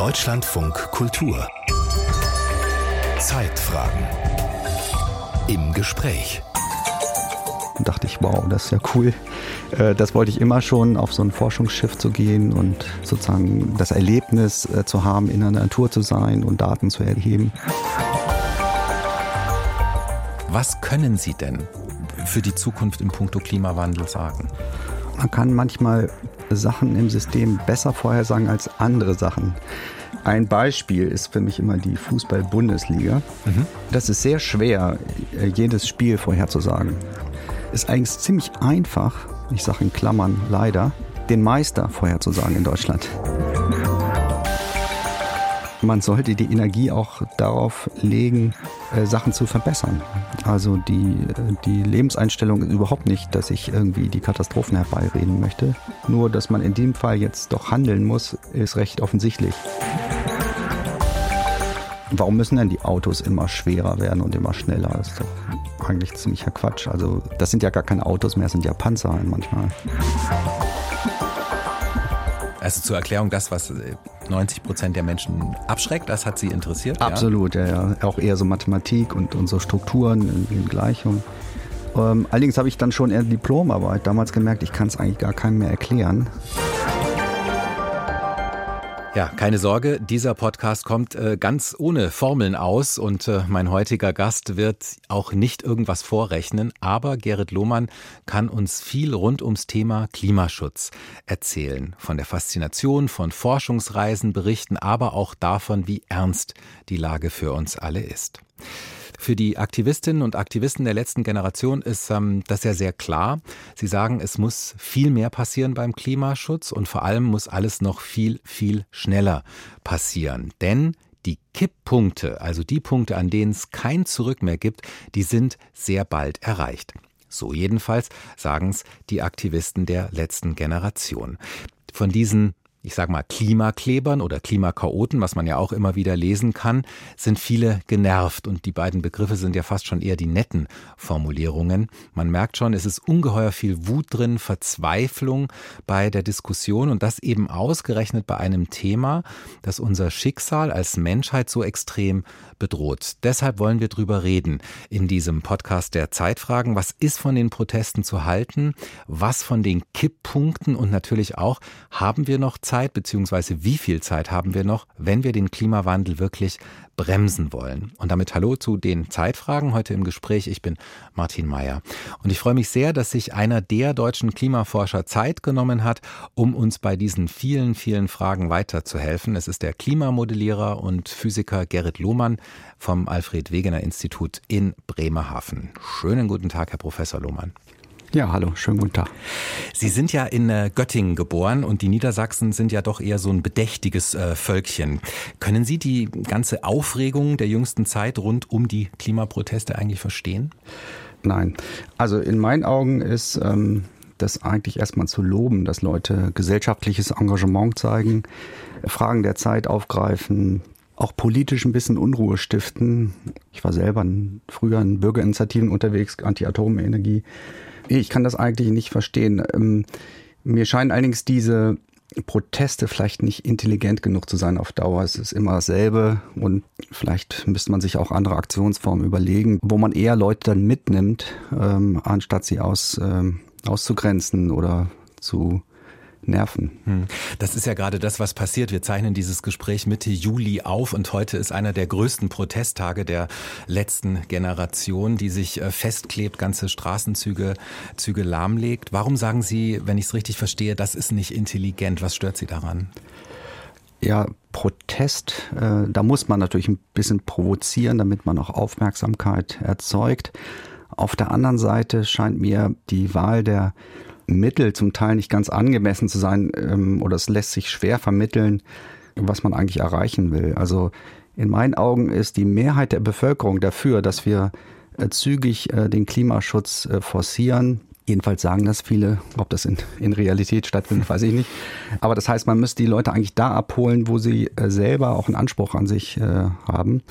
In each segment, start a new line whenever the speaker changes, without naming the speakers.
Deutschlandfunk Kultur Zeitfragen im Gespräch
dachte ich, wow, das ist ja cool. Äh, das wollte ich immer schon, auf so ein Forschungsschiff zu gehen und sozusagen das Erlebnis äh, zu haben, in der Natur zu sein und Daten zu erheben.
Was können Sie denn für die Zukunft im Punkto Klimawandel sagen?
Man kann manchmal Sachen im System besser vorhersagen als andere Sachen. Ein Beispiel ist für mich immer die Fußball-Bundesliga. Mhm. Das ist sehr schwer, äh, jedes Spiel vorherzusagen. Ist eigentlich ziemlich einfach, ich sage in Klammern leider, den Meister vorherzusagen in Deutschland. Man sollte die Energie auch darauf legen, äh, Sachen zu verbessern. Also die, äh, die Lebenseinstellung ist überhaupt nicht, dass ich irgendwie die Katastrophen herbeireden möchte. Nur, dass man in dem Fall jetzt doch handeln muss, ist recht offensichtlich. Warum müssen denn die Autos immer schwerer werden und immer schneller? Das ist doch eigentlich ziemlicher Quatsch. Also das sind ja gar keine Autos mehr, das sind ja Panzer manchmal.
Also zur Erklärung, das, was 90 äh, Prozent der Menschen abschreckt, das hat Sie interessiert?
Absolut, ja, ja. ja. Auch eher so Mathematik und, und so Strukturen in, Gleichungen. Ähm, allerdings habe ich dann schon in Diplomarbeit damals gemerkt, ich kann es eigentlich gar keinem mehr erklären.
Ja, keine Sorge, dieser Podcast kommt äh, ganz ohne Formeln aus und äh, mein heutiger Gast wird auch nicht irgendwas vorrechnen, aber Gerrit Lohmann kann uns viel rund ums Thema Klimaschutz erzählen. Von der Faszination von Forschungsreisen berichten, aber auch davon, wie ernst die Lage für uns alle ist. Für die Aktivistinnen und Aktivisten der letzten Generation ist ähm, das ja sehr klar. Sie sagen, es muss viel mehr passieren beim Klimaschutz und vor allem muss alles noch viel, viel schneller passieren. Denn die Kipppunkte, also die Punkte, an denen es kein Zurück mehr gibt, die sind sehr bald erreicht. So jedenfalls sagen es die Aktivisten der letzten Generation. Von diesen ich sage mal, Klimaklebern oder Klimakaoten, was man ja auch immer wieder lesen kann, sind viele genervt. Und die beiden Begriffe sind ja fast schon eher die netten Formulierungen. Man merkt schon, es ist ungeheuer viel Wut drin, Verzweiflung bei der Diskussion und das eben ausgerechnet bei einem Thema, das unser Schicksal als Menschheit so extrem bedroht. Deshalb wollen wir drüber reden in diesem Podcast der Zeitfragen. Was ist von den Protesten zu halten? Was von den Kipppunkten? Und natürlich auch, haben wir noch Zeit, beziehungsweise wie viel Zeit haben wir noch, wenn wir den Klimawandel wirklich bremsen wollen? Und damit hallo zu den Zeitfragen heute im Gespräch. Ich bin Martin Mayer. Und ich freue mich sehr, dass sich einer der deutschen Klimaforscher Zeit genommen hat, um uns bei diesen vielen, vielen Fragen weiterzuhelfen. Es ist der Klimamodellierer und Physiker Gerrit Lohmann vom Alfred Wegener Institut in Bremerhaven. Schönen guten Tag, Herr Professor Lohmann.
Ja, hallo, schönen guten Tag.
Sie sind ja in äh, Göttingen geboren und die Niedersachsen sind ja doch eher so ein bedächtiges äh, Völkchen. Können Sie die ganze Aufregung der jüngsten Zeit rund um die Klimaproteste eigentlich verstehen?
Nein. Also in meinen Augen ist ähm, das eigentlich erstmal zu loben, dass Leute gesellschaftliches Engagement zeigen, Fragen der Zeit aufgreifen, auch politisch ein bisschen Unruhe stiften. Ich war selber früher in Bürgerinitiativen unterwegs, Anti-Atomenergie. Ich kann das eigentlich nicht verstehen. Ähm, mir scheinen allerdings diese Proteste vielleicht nicht intelligent genug zu sein auf Dauer. Es ist immer dasselbe und vielleicht müsste man sich auch andere Aktionsformen überlegen, wo man eher Leute dann mitnimmt, ähm, anstatt sie aus, ähm, auszugrenzen oder zu nerven. Hm.
Das ist ja gerade das, was passiert. Wir zeichnen dieses Gespräch Mitte Juli auf und heute ist einer der größten Protesttage der letzten Generation, die sich äh, festklebt, ganze Straßenzüge Züge lahmlegt. Warum sagen Sie, wenn ich es richtig verstehe, das ist nicht intelligent? Was stört Sie daran?
Ja, Protest, äh, da muss man natürlich ein bisschen provozieren, damit man auch Aufmerksamkeit erzeugt. Auf der anderen Seite scheint mir die Wahl der Mittel zum Teil nicht ganz angemessen zu sein ähm, oder es lässt sich schwer vermitteln, was man eigentlich erreichen will. Also in meinen Augen ist die Mehrheit der Bevölkerung dafür, dass wir äh, zügig äh, den Klimaschutz äh, forcieren. Jedenfalls sagen das viele. Ob das in, in Realität stattfindet, weiß ich nicht. Aber das heißt, man müsste die Leute eigentlich da abholen, wo sie äh, selber auch einen Anspruch an sich äh, haben.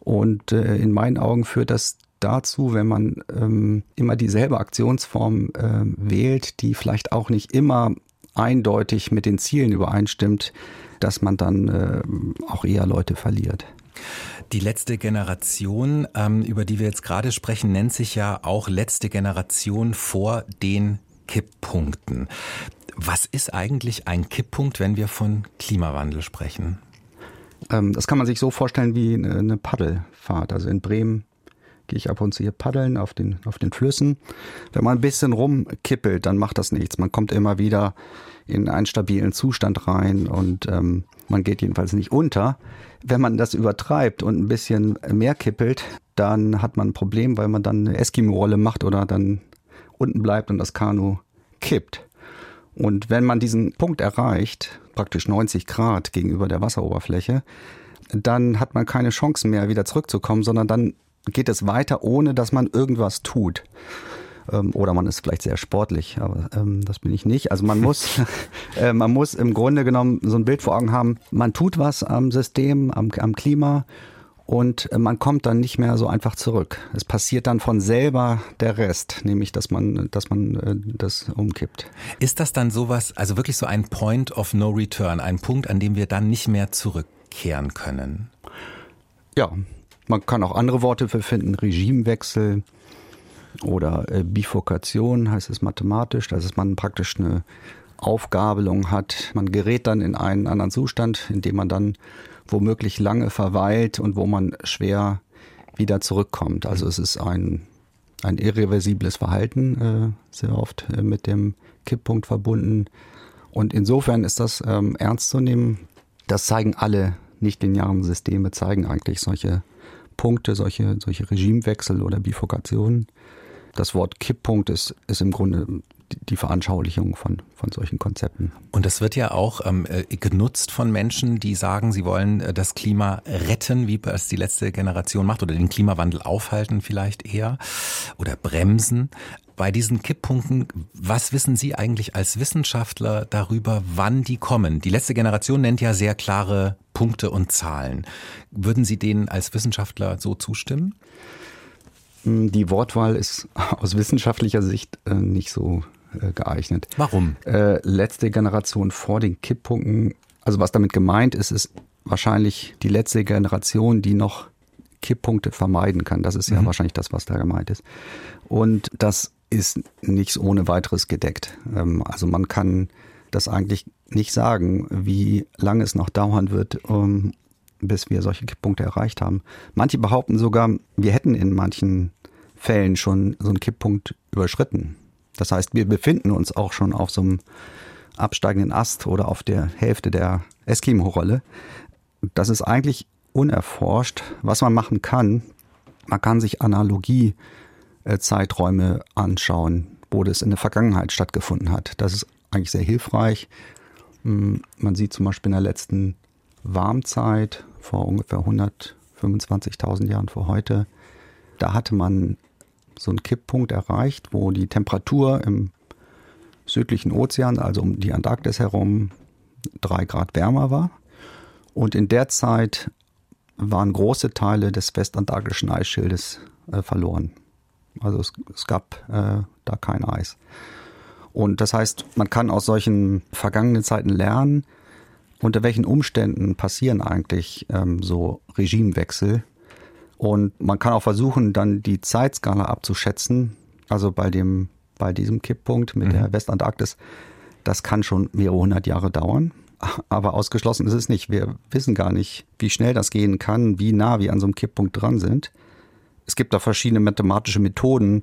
Und äh, in meinen Augen führt das dazu, wenn man ähm, immer dieselbe Aktionsform äh, wählt, die vielleicht auch nicht immer eindeutig mit den Zielen übereinstimmt, dass man dann äh, auch eher Leute verliert.
Die letzte Generation, ähm, über die wir jetzt gerade sprechen, nennt sich ja auch letzte Generation vor den Kipppunkten. Was ist eigentlich ein Kipppunkt, wenn wir von Klimawandel sprechen?
Ähm, das kann man sich so vorstellen wie eine Paddelfahrt. Also in Bremen gehe ich ab und zu hier paddeln auf den, auf den Flüssen. Wenn man ein bisschen rumkippelt, dann macht das nichts. Man kommt immer wieder in einen stabilen Zustand rein und ähm, man geht jedenfalls nicht unter. Wenn man das übertreibt und ein bisschen mehr kippelt, dann hat man ein Problem, weil man dann eine Eskimo-Rolle macht oder dann unten bleibt und das Kanu kippt. Und wenn man diesen Punkt erreicht, praktisch 90 Grad gegenüber der Wasseroberfläche, dann hat man keine Chance mehr, wieder zurückzukommen, sondern dann geht es weiter, ohne dass man irgendwas tut. Ähm, oder man ist vielleicht sehr sportlich, aber ähm, das bin ich nicht. Also man muss, äh, man muss im Grunde genommen so ein Bild vor Augen haben, man tut was am System, am, am Klima und äh, man kommt dann nicht mehr so einfach zurück. Es passiert dann von selber der Rest, nämlich dass man, dass man äh, das umkippt.
Ist das dann sowas, also wirklich so ein Point of No Return, ein Punkt, an dem wir dann nicht mehr zurückkehren können?
Ja, man kann auch andere Worte für finden, Regimewechsel oder äh, Bifurkation heißt es mathematisch, dass man praktisch eine Aufgabelung hat. Man gerät dann in einen anderen Zustand, in dem man dann womöglich lange verweilt und wo man schwer wieder zurückkommt. Also es ist ein, ein irreversibles Verhalten, äh, sehr oft äh, mit dem Kipppunkt verbunden. Und insofern ist das ähm, ernst zu nehmen. Das zeigen alle nichtlinearen Systeme, zeigen eigentlich solche Punkte, solche, solche Regimewechsel oder Bifurkationen. Das Wort Kipppunkt ist, ist im Grunde die Veranschaulichung von, von solchen Konzepten.
Und das wird ja auch ähm, äh, genutzt von Menschen, die sagen, sie wollen äh, das Klima retten, wie es die letzte Generation macht, oder den Klimawandel aufhalten vielleicht eher oder bremsen. Bei diesen Kipppunkten, was wissen Sie eigentlich als Wissenschaftler darüber, wann die kommen? Die letzte Generation nennt ja sehr klare Punkte und Zahlen. Würden Sie denen als Wissenschaftler so zustimmen?
Die Wortwahl ist aus wissenschaftlicher Sicht äh, nicht so äh, geeignet.
Warum?
Äh, letzte Generation vor den Kipppunkten. Also was damit gemeint ist, ist wahrscheinlich die letzte Generation, die noch Kipppunkte vermeiden kann. Das ist ja mhm. wahrscheinlich das, was da gemeint ist. Und das ist nichts ohne weiteres gedeckt. Ähm, also man kann das eigentlich nicht sagen, wie lange es noch dauern wird, um, bis wir solche Kipppunkte erreicht haben. Manche behaupten sogar, wir hätten in manchen Fällen schon so einen Kipppunkt überschritten. Das heißt, wir befinden uns auch schon auf so einem absteigenden Ast oder auf der Hälfte der Eskimo-Rolle. Das ist eigentlich unerforscht. Was man machen kann, man kann sich Analogie-Zeiträume anschauen, wo das in der Vergangenheit stattgefunden hat. Das ist eigentlich sehr hilfreich. Hm, man sieht zum Beispiel in der letzten Warmzeit vor ungefähr 125.000 Jahren vor heute, da hatte man so einen Kipppunkt erreicht, wo die Temperatur im südlichen Ozean, also um die Antarktis herum, drei Grad wärmer war. Und in der Zeit waren große Teile des westantarktischen Eisschildes äh, verloren. Also es, es gab äh, da kein Eis. Und das heißt, man kann aus solchen vergangenen Zeiten lernen, unter welchen Umständen passieren eigentlich ähm, so Regimewechsel und man kann auch versuchen, dann die Zeitskala abzuschätzen. Also bei dem, bei diesem Kipppunkt mit mhm. der Westantarktis, das kann schon mehrere hundert Jahre dauern. Aber ausgeschlossen ist es nicht. Wir wissen gar nicht, wie schnell das gehen kann, wie nah wir an so einem Kipppunkt dran sind. Es gibt da verschiedene mathematische Methoden.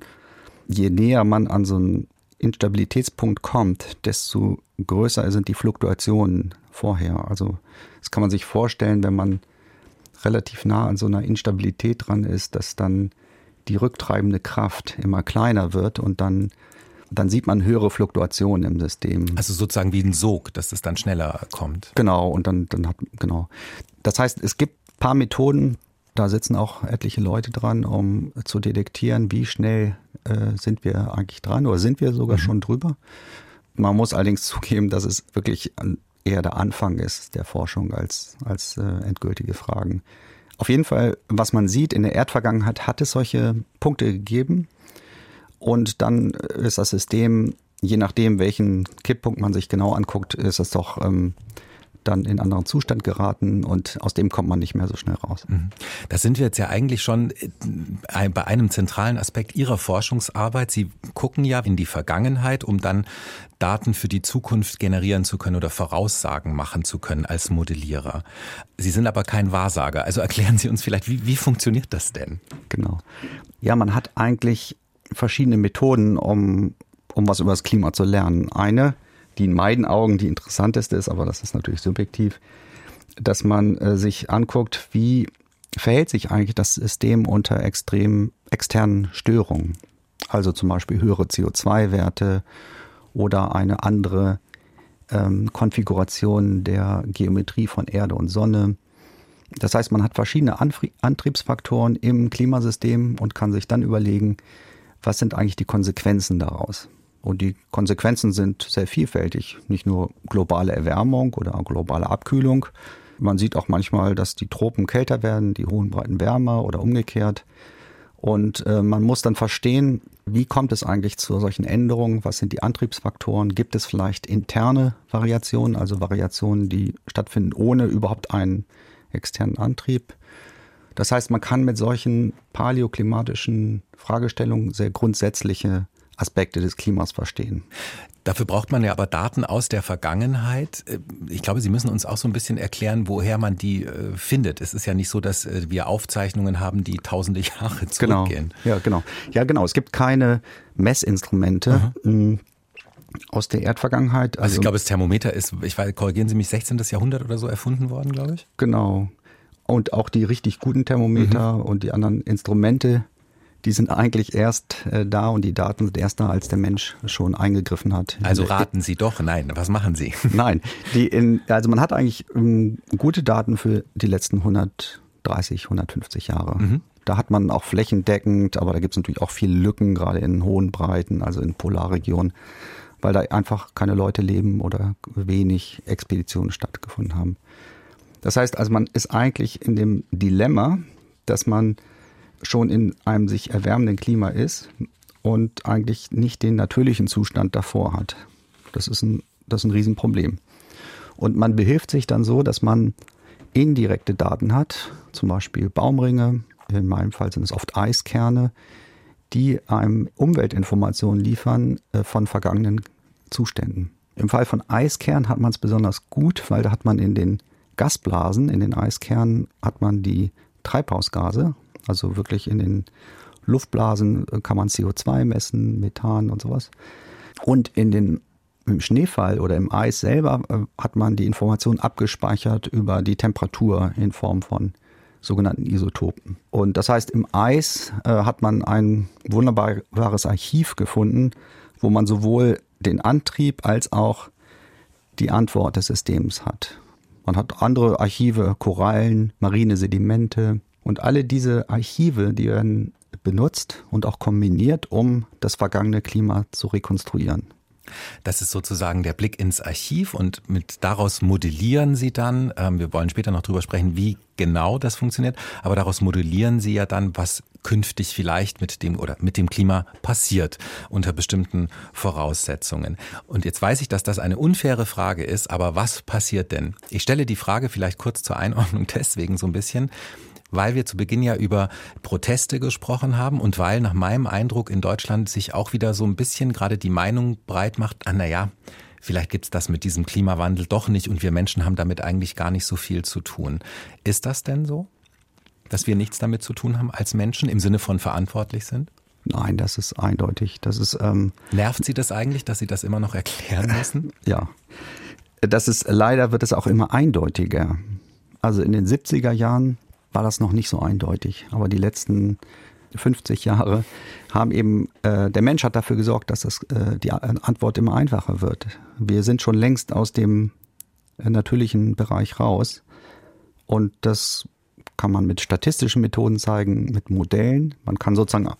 Je näher man an so einen Instabilitätspunkt kommt, desto größer sind die Fluktuationen vorher. Also das kann man sich vorstellen, wenn man relativ nah an so einer Instabilität dran ist, dass dann die rücktreibende Kraft immer kleiner wird und dann dann sieht man höhere Fluktuationen im System.
Also sozusagen wie ein Sog, dass es dann schneller kommt.
Genau, und dann, dann hat, genau. Das heißt, es gibt ein paar Methoden, da sitzen auch etliche Leute dran, um zu detektieren, wie schnell äh, sind wir eigentlich dran oder sind wir sogar mhm. schon drüber. Man muss allerdings zugeben, dass es wirklich eher der Anfang ist der Forschung als, als äh, endgültige Fragen. Auf jeden Fall, was man sieht, in der Erdvergangenheit hat es solche Punkte gegeben. Und dann ist das System, je nachdem, welchen Kipppunkt man sich genau anguckt, ist es doch ähm, dann in einen anderen Zustand geraten und aus dem kommt man nicht mehr so schnell raus. Mhm.
Da sind wir jetzt ja eigentlich schon äh, bei einem zentralen Aspekt Ihrer Forschungsarbeit. Sie gucken ja in die Vergangenheit, um dann Daten für die Zukunft generieren zu können oder Voraussagen machen zu können als Modellierer. Sie sind aber kein Wahrsager. Also erklären Sie uns vielleicht, wie, wie funktioniert das denn?
Genau. Ja, man hat eigentlich verschiedene Methoden, um, um was über das Klima zu lernen. Eine die in meinen Augen die interessanteste ist, aber das ist natürlich subjektiv, dass man äh, sich anguckt, wie verhält sich eigentlich das System unter extrem externen Störungen. Also zum Beispiel höhere CO2-Werte oder eine andere ähm, Konfiguration der Geometrie von Erde und Sonne. Das heißt, man hat verschiedene Antriebsfaktoren im Klimasystem und kann sich dann überlegen, was sind eigentlich die Konsequenzen daraus. Und die Konsequenzen sind sehr vielfältig. Nicht nur globale Erwärmung oder globale Abkühlung. Man sieht auch manchmal, dass die Tropen kälter werden, die hohen Breiten wärmer oder umgekehrt. Und äh, man muss dann verstehen, wie kommt es eigentlich zu solchen Änderungen? Was sind die Antriebsfaktoren? Gibt es vielleicht interne Variationen, also Variationen, die stattfinden ohne überhaupt einen externen Antrieb? Das heißt, man kann mit solchen paläoklimatischen Fragestellungen sehr grundsätzliche Aspekte des Klimas verstehen.
Dafür braucht man ja aber Daten aus der Vergangenheit. Äh, ich glaube, Sie müssen uns auch so ein bisschen erklären, woher man die äh, findet. Es ist ja nicht so, dass äh, wir Aufzeichnungen haben, die tausende Jahre
genau.
zurückgehen.
Genau. Ja, genau. Ja, genau. Es gibt keine Messinstrumente. Mhm. Aus der Erdvergangenheit.
Also, also, ich glaube, das Thermometer ist, ich weiß, korrigieren Sie mich, 16. Jahrhundert oder so erfunden worden, glaube ich.
Genau. Und auch die richtig guten Thermometer mhm. und die anderen Instrumente, die sind eigentlich erst äh, da und die Daten sind erst da, als der Mensch schon eingegriffen hat.
Also raten Sie doch, nein, was machen Sie?
Nein, die in, also man hat eigentlich ähm, gute Daten für die letzten 130, 150 Jahre. Mhm. Da hat man auch flächendeckend, aber da gibt es natürlich auch viele Lücken, gerade in hohen Breiten, also in Polarregionen, weil da einfach keine Leute leben oder wenig Expeditionen stattgefunden haben. Das heißt also, man ist eigentlich in dem Dilemma, dass man schon in einem sich erwärmenden Klima ist und eigentlich nicht den natürlichen Zustand davor hat. Das ist ein, das ist ein Riesenproblem. Und man behilft sich dann so, dass man indirekte Daten hat, zum Beispiel Baumringe, in meinem Fall sind es oft Eiskerne, die einem Umweltinformationen liefern äh, von vergangenen Zuständen. Im Fall von Eiskernen hat man es besonders gut, weil da hat man in den Gasblasen, in den Eiskernen, hat man die Treibhausgase, also wirklich in den Luftblasen äh, kann man CO2 messen, Methan und sowas. Und in den im Schneefall oder im Eis selber äh, hat man die Information abgespeichert über die Temperatur in Form von sogenannten Isotopen. Und das heißt, im Eis äh, hat man ein wunderbares Archiv gefunden, wo man sowohl den Antrieb als auch die Antwort des Systems hat. Man hat andere Archive, Korallen, marine Sedimente, und alle diese Archive, die werden benutzt und auch kombiniert, um das vergangene Klima zu rekonstruieren.
Das ist sozusagen der Blick ins Archiv und mit daraus modellieren Sie dann, ähm, wir wollen später noch drüber sprechen, wie genau das funktioniert, aber daraus modellieren Sie ja dann, was künftig vielleicht mit dem oder mit dem Klima passiert unter bestimmten Voraussetzungen. Und jetzt weiß ich, dass das eine unfaire Frage ist, aber was passiert denn? Ich stelle die Frage vielleicht kurz zur Einordnung deswegen so ein bisschen, weil wir zu Beginn ja über Proteste gesprochen haben und weil nach meinem Eindruck in Deutschland sich auch wieder so ein bisschen gerade die Meinung breit macht, ah, naja, vielleicht gibt's das mit diesem Klimawandel doch nicht und wir Menschen haben damit eigentlich gar nicht so viel zu tun. Ist das denn so? Dass wir nichts damit zu tun haben als Menschen im Sinne von verantwortlich sind?
Nein, das ist eindeutig. Das ist, ähm,
Nervt Sie das eigentlich, dass Sie das immer noch erklären müssen?
Ja. Das ist, leider wird es auch immer eindeutiger. Also in den 70er Jahren war das noch nicht so eindeutig. Aber die letzten 50 Jahre haben eben, äh, der Mensch hat dafür gesorgt, dass das, äh, die Antwort immer einfacher wird. Wir sind schon längst aus dem äh, natürlichen Bereich raus. Und das kann man mit statistischen Methoden zeigen, mit Modellen. Man kann sozusagen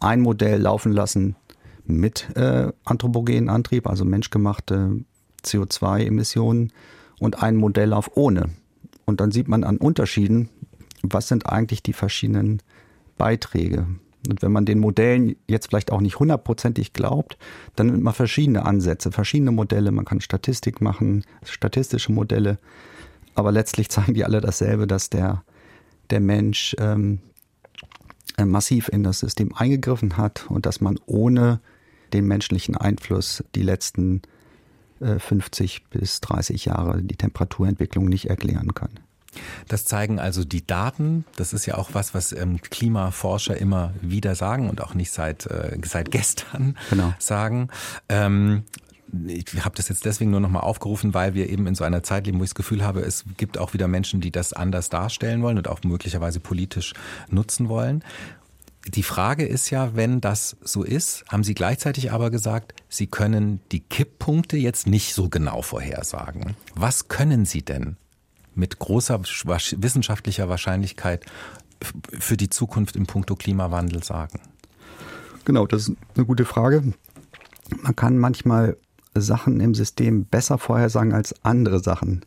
ein Modell laufen lassen mit äh, anthropogenen Antrieb, also menschgemachte CO2-Emissionen und ein Modell auf ohne. Und dann sieht man an Unterschieden, was sind eigentlich die verschiedenen Beiträge. Und wenn man den Modellen jetzt vielleicht auch nicht hundertprozentig glaubt, dann nimmt man verschiedene Ansätze, verschiedene Modelle. Man kann Statistik machen, statistische Modelle. Aber letztlich zeigen die alle dasselbe, dass der, der Mensch ähm, äh, massiv in das System eingegriffen hat und dass man ohne den menschlichen Einfluss die letzten äh, 50 bis 30 Jahre die Temperaturentwicklung nicht erklären kann.
Das zeigen also die Daten. Das ist ja auch was, was ähm, Klimaforscher immer wieder sagen und auch nicht seit, äh, seit gestern genau. sagen. Ähm, ich habe das jetzt deswegen nur nochmal aufgerufen, weil wir eben in so einer Zeit leben, wo ich das Gefühl habe, es gibt auch wieder Menschen, die das anders darstellen wollen und auch möglicherweise politisch nutzen wollen. Die Frage ist ja, wenn das so ist, haben Sie gleichzeitig aber gesagt, Sie können die Kipppunkte jetzt nicht so genau vorhersagen. Was können Sie denn mit großer wissenschaftlicher Wahrscheinlichkeit für die Zukunft im Punkto Klimawandel sagen?
Genau, das ist eine gute Frage. Man kann manchmal Sachen im System besser vorhersagen als andere Sachen.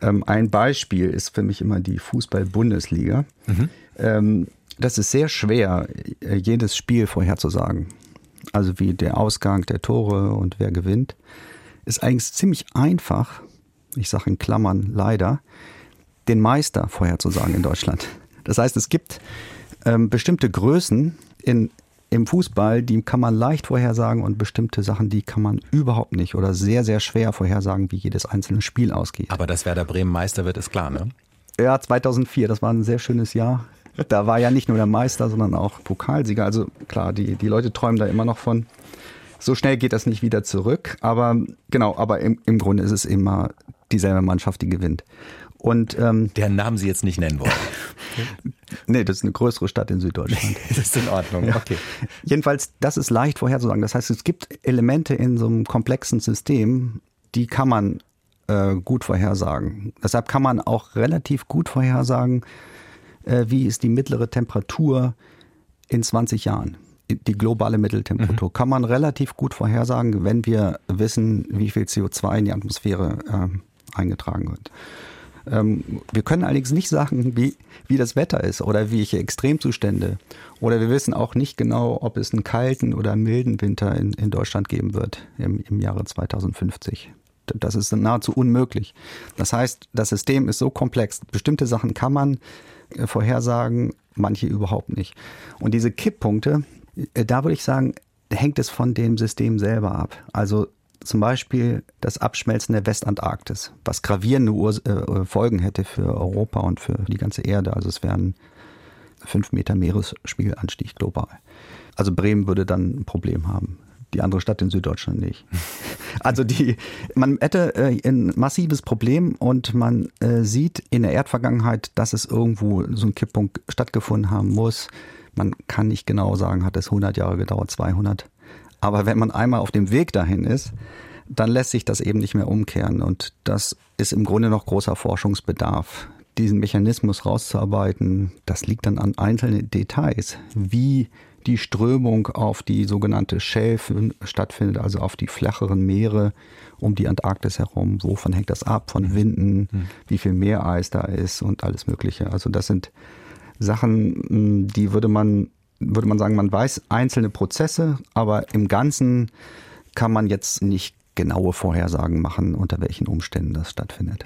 Ähm, ein Beispiel ist für mich immer die Fußball-Bundesliga. Mhm. Ähm, das ist sehr schwer, äh, jedes Spiel vorherzusagen. Also wie der Ausgang der Tore und wer gewinnt. Ist eigentlich ziemlich einfach, ich sage in Klammern leider, den Meister vorherzusagen in Deutschland. Das heißt, es gibt ähm, bestimmte Größen in, im Fußball, die kann man leicht vorhersagen und bestimmte Sachen, die kann man überhaupt nicht oder sehr, sehr schwer vorhersagen, wie jedes einzelne Spiel ausgeht.
Aber dass Werder Bremen Meister wird, ist klar, ne?
Ja, 2004, das war ein sehr schönes Jahr. Da war ja nicht nur der Meister, sondern auch Pokalsieger. Also klar, die, die Leute träumen da immer noch von. So schnell geht das nicht wieder zurück. Aber genau, aber im, im Grunde ist es immer dieselbe Mannschaft, die gewinnt. Und, ähm,
Deren Namen Sie jetzt nicht nennen wollen.
nee, das ist eine größere Stadt in Süddeutschland.
das ist in Ordnung, ja. okay.
Jedenfalls, das ist leicht vorherzusagen. Das heißt, es gibt Elemente in so einem komplexen System, die kann man äh, gut vorhersagen. Deshalb kann man auch relativ gut vorhersagen, äh, wie ist die mittlere Temperatur in 20 Jahren. Die globale Mitteltemperatur mhm. kann man relativ gut vorhersagen, wenn wir wissen, wie viel CO2 in die Atmosphäre äh, eingetragen wird. Ähm, wir können allerdings nicht sagen, wie, wie das Wetter ist oder welche Extremzustände. Oder wir wissen auch nicht genau, ob es einen kalten oder milden Winter in, in Deutschland geben wird im, im Jahre 2050. Das ist nahezu unmöglich. Das heißt, das System ist so komplex. Bestimmte Sachen kann man äh, vorhersagen, manche überhaupt nicht. Und diese Kipppunkte, äh, da würde ich sagen, hängt es von dem System selber ab. Also zum Beispiel das Abschmelzen der Westantarktis, was gravierende Ur äh, Folgen hätte für Europa und für die ganze Erde. Also es wären fünf Meter Meeresspiegelanstieg global. Also Bremen würde dann ein Problem haben. Die andere Stadt in Süddeutschland nicht. Also die, man hätte äh, ein massives Problem und man äh, sieht in der Erdvergangenheit, dass es irgendwo so ein Kipppunkt stattgefunden haben muss. Man kann nicht genau sagen, hat es 100 Jahre gedauert, 200. Aber wenn man einmal auf dem Weg dahin ist, dann lässt sich das eben nicht mehr umkehren. Und das ist im Grunde noch großer Forschungsbedarf. Diesen Mechanismus rauszuarbeiten, das liegt dann an einzelnen Details. Wie die Strömung auf die sogenannte Shelf stattfindet, also auf die flacheren Meere um die Antarktis herum. Wovon hängt das ab? Von. Winden, mhm. wie viel Meereis da ist und alles Mögliche. Also das sind Sachen, die würde man würde man sagen, man weiß einzelne Prozesse, aber im Ganzen kann man jetzt nicht genaue Vorhersagen machen, unter welchen Umständen das stattfindet.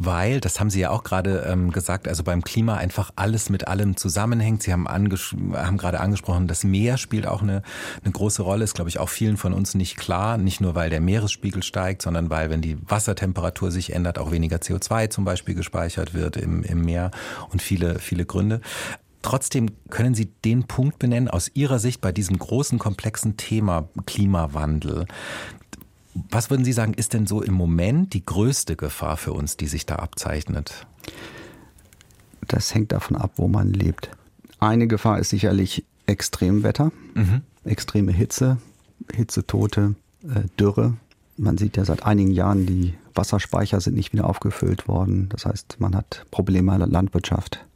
Weil, das haben Sie ja auch gerade ähm, gesagt, also beim Klima einfach alles mit allem zusammenhängt. Sie haben, haben gerade angesprochen, das Meer spielt auch eine, eine große Rolle, ist, glaube ich, auch vielen von uns nicht klar. Nicht nur, weil der Meeresspiegel steigt, sondern weil, wenn die Wassertemperatur sich ändert, auch weniger CO2 zum Beispiel gespeichert wird im, im Meer und viele, viele Gründe. Trotzdem können Sie den Punkt benennen aus Ihrer Sicht bei diesem großen, komplexen Thema Klimawandel. Was würden Sie sagen, ist denn so im Moment die größte Gefahr für uns, die sich da abzeichnet?
Das hängt davon ab, wo man lebt. Eine Gefahr ist sicherlich Extremwetter, mhm. extreme Hitze, Hitzetote, äh, Dürre. Man sieht ja seit einigen Jahren, die Wasserspeicher sind nicht wieder aufgefüllt worden. Das heißt, man hat Probleme in der Landwirtschaft.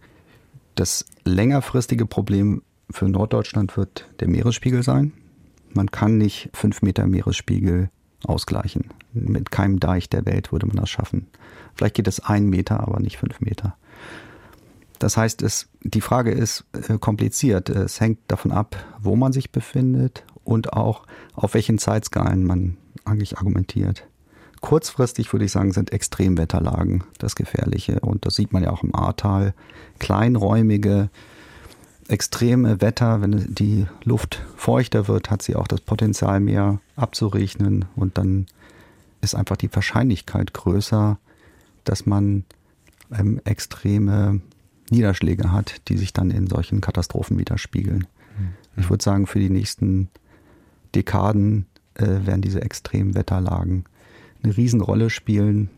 Das längerfristige Problem für Norddeutschland wird der Meeresspiegel sein. Man kann nicht fünf Meter Meeresspiegel ausgleichen. Mit keinem Deich der Welt würde man das schaffen. Vielleicht geht es ein Meter, aber nicht fünf Meter. Das heißt, es, die Frage ist äh, kompliziert. Es hängt davon ab, wo man sich befindet und auch auf welchen Zeitskalen man eigentlich argumentiert. Kurzfristig würde ich sagen, sind Extremwetterlagen das Gefährliche. Und das sieht man ja auch im Ahrtal. Kleinräumige, extreme Wetter, wenn die Luft feuchter wird, hat sie auch das Potenzial, mehr abzuregnen. Und dann ist einfach die Wahrscheinlichkeit größer, dass man ähm, extreme Niederschläge hat, die sich dann in solchen Katastrophen widerspiegeln. Mhm. Ich würde sagen, für die nächsten Dekaden äh, werden diese extremen Wetterlagen eine Riesenrolle spielen,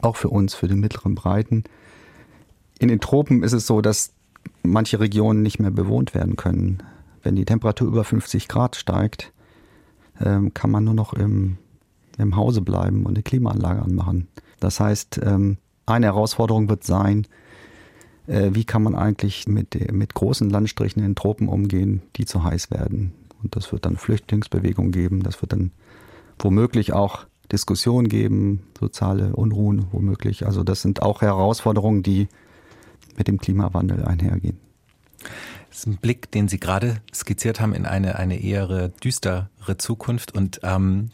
auch für uns, für die mittleren Breiten. In den Tropen ist es so, dass manche Regionen nicht mehr bewohnt werden können. Wenn die Temperatur über 50 Grad steigt, ähm, kann man nur noch im, im Hause bleiben und eine Klimaanlage anmachen. Das heißt, ähm, eine Herausforderung wird sein, äh, wie kann man eigentlich mit, mit großen Landstrichen in den Tropen umgehen, die zu heiß werden. Und das wird dann Flüchtlingsbewegung geben, das wird dann womöglich auch Diskussionen geben, soziale Unruhen womöglich. Also das sind auch Herausforderungen, die mit dem Klimawandel einhergehen.
Das ist ein Blick, den Sie gerade skizziert haben in eine, eine eher düstere Zukunft. Und ähm,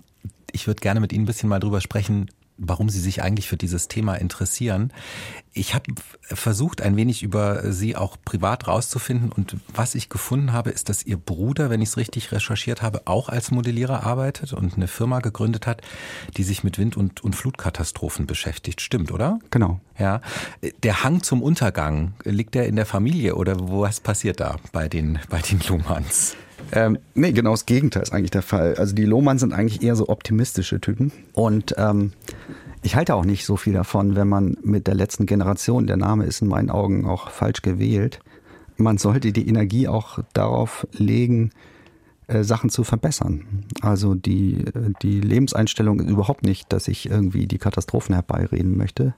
ich würde gerne mit Ihnen ein bisschen mal drüber sprechen, warum Sie sich eigentlich für dieses Thema interessieren. Ich habe versucht, ein wenig über Sie auch privat rauszufinden und was ich gefunden habe, ist, dass Ihr Bruder, wenn ich es richtig recherchiert habe, auch als Modellierer arbeitet und eine Firma gegründet hat, die sich mit Wind- und, und Flutkatastrophen beschäftigt. Stimmt, oder?
Genau.
Ja. Der Hang zum Untergang, liegt der in der Familie oder was passiert da bei den, bei den Luhmanns?
Ähm, nee, genau das Gegenteil ist eigentlich der Fall. Also die Lohmann sind eigentlich eher so optimistische Typen. Und ähm, ich halte auch nicht so viel davon, wenn man mit der letzten Generation, der Name ist in meinen Augen auch falsch gewählt, man sollte die Energie auch darauf legen, äh, Sachen zu verbessern. Also die, die Lebenseinstellung ist überhaupt nicht, dass ich irgendwie die Katastrophen herbeireden möchte.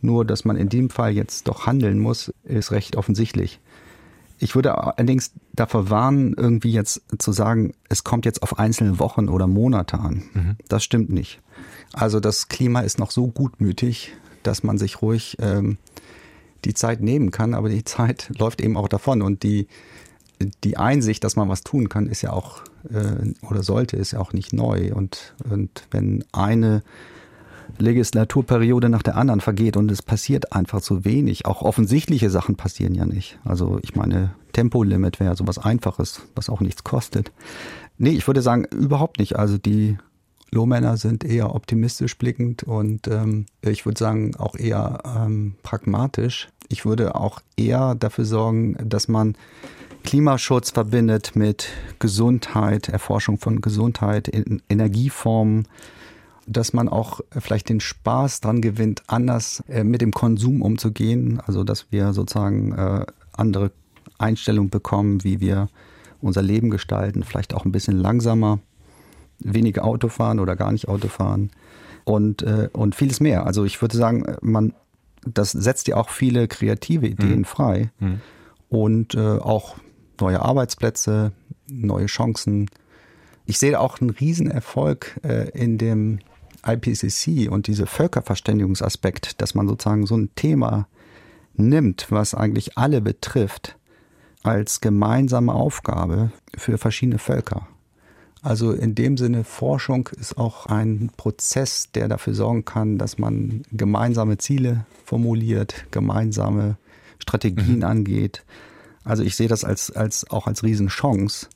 Nur, dass man in dem Fall jetzt doch handeln muss, ist recht offensichtlich. Ich würde allerdings davor warnen, irgendwie jetzt zu sagen, es kommt jetzt auf einzelne Wochen oder Monate an. Mhm. Das stimmt nicht. Also das Klima ist noch so gutmütig, dass man sich ruhig ähm, die Zeit nehmen kann, aber die Zeit läuft eben auch davon und die, die Einsicht, dass man was tun kann, ist ja auch äh, oder sollte, ist ja auch nicht neu. Und, und wenn eine Legislaturperiode nach der anderen vergeht und es passiert einfach zu wenig. Auch offensichtliche Sachen passieren ja nicht. Also ich meine, Tempolimit wäre sowas Einfaches, was auch nichts kostet. Nee, ich würde sagen, überhaupt nicht. Also die Lohmänner sind eher optimistisch blickend und ähm, ich würde sagen auch eher ähm, pragmatisch. Ich würde auch eher dafür sorgen, dass man Klimaschutz verbindet mit Gesundheit, Erforschung von Gesundheit, Energieformen, dass man auch vielleicht den Spaß dran gewinnt, anders äh, mit dem Konsum umzugehen. Also dass wir sozusagen äh, andere Einstellungen bekommen, wie wir unser Leben gestalten, vielleicht auch ein bisschen langsamer, weniger Auto fahren oder gar nicht Auto fahren und, äh, und vieles mehr. Also ich würde sagen, man, das setzt ja auch viele kreative Ideen mhm. frei mhm. und äh, auch neue Arbeitsplätze, neue Chancen. Ich sehe auch einen Riesenerfolg äh, in dem IPCC und diese Völkerverständigungsaspekt, dass man sozusagen so ein Thema nimmt, was eigentlich alle betrifft, als gemeinsame Aufgabe für verschiedene Völker. Also in dem Sinne, Forschung ist auch ein Prozess, der dafür sorgen kann, dass man gemeinsame Ziele formuliert, gemeinsame Strategien mhm. angeht. Also ich sehe das als, als auch als Riesenchance,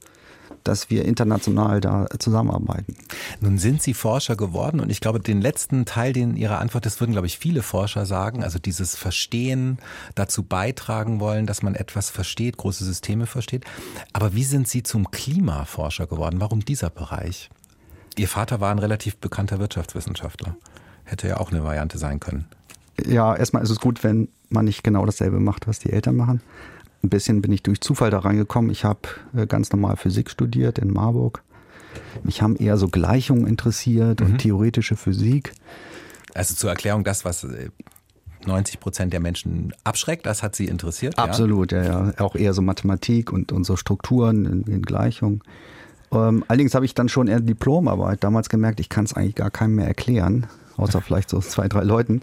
dass wir international da zusammenarbeiten.
Nun sind Sie Forscher geworden und ich glaube, den letzten Teil den Ihrer Antwort, das würden, glaube ich, viele Forscher sagen, also dieses Verstehen, dazu beitragen wollen, dass man etwas versteht, große Systeme versteht. Aber wie sind Sie zum Klimaforscher geworden? Warum dieser Bereich? Ihr Vater war ein relativ bekannter Wirtschaftswissenschaftler. Hätte ja auch eine Variante sein können.
Ja, erstmal ist es gut, wenn man nicht genau dasselbe macht, was die Eltern machen. Ein bisschen bin ich durch Zufall da reingekommen. Ich habe äh, ganz normal Physik studiert in Marburg. Mich haben eher so Gleichungen interessiert mhm. und theoretische Physik.
Also zur Erklärung, das, was 90 äh, Prozent der Menschen abschreckt, das hat Sie interessiert?
Absolut, ja, ja. ja. Auch eher so Mathematik und, und so Strukturen in, in Gleichungen. Ähm, allerdings habe ich dann schon eher Diplomarbeit damals gemerkt, ich kann es eigentlich gar keinem mehr erklären, außer vielleicht so zwei, drei Leuten.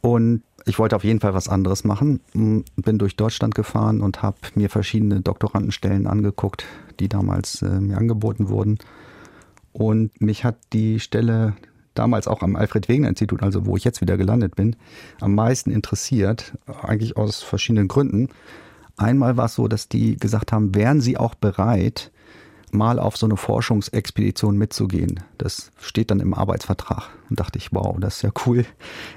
Und ich wollte auf jeden Fall was anderes machen. Bin durch Deutschland gefahren und habe mir verschiedene Doktorandenstellen angeguckt, die damals äh, mir angeboten wurden. Und mich hat die Stelle damals auch am Alfred Wegener Institut, also wo ich jetzt wieder gelandet bin, am meisten interessiert, eigentlich aus verschiedenen Gründen. Einmal war es so, dass die gesagt haben, wären sie auch bereit, mal auf so eine Forschungsexpedition mitzugehen. Das steht dann im Arbeitsvertrag. Und dachte ich, wow, das ist ja cool.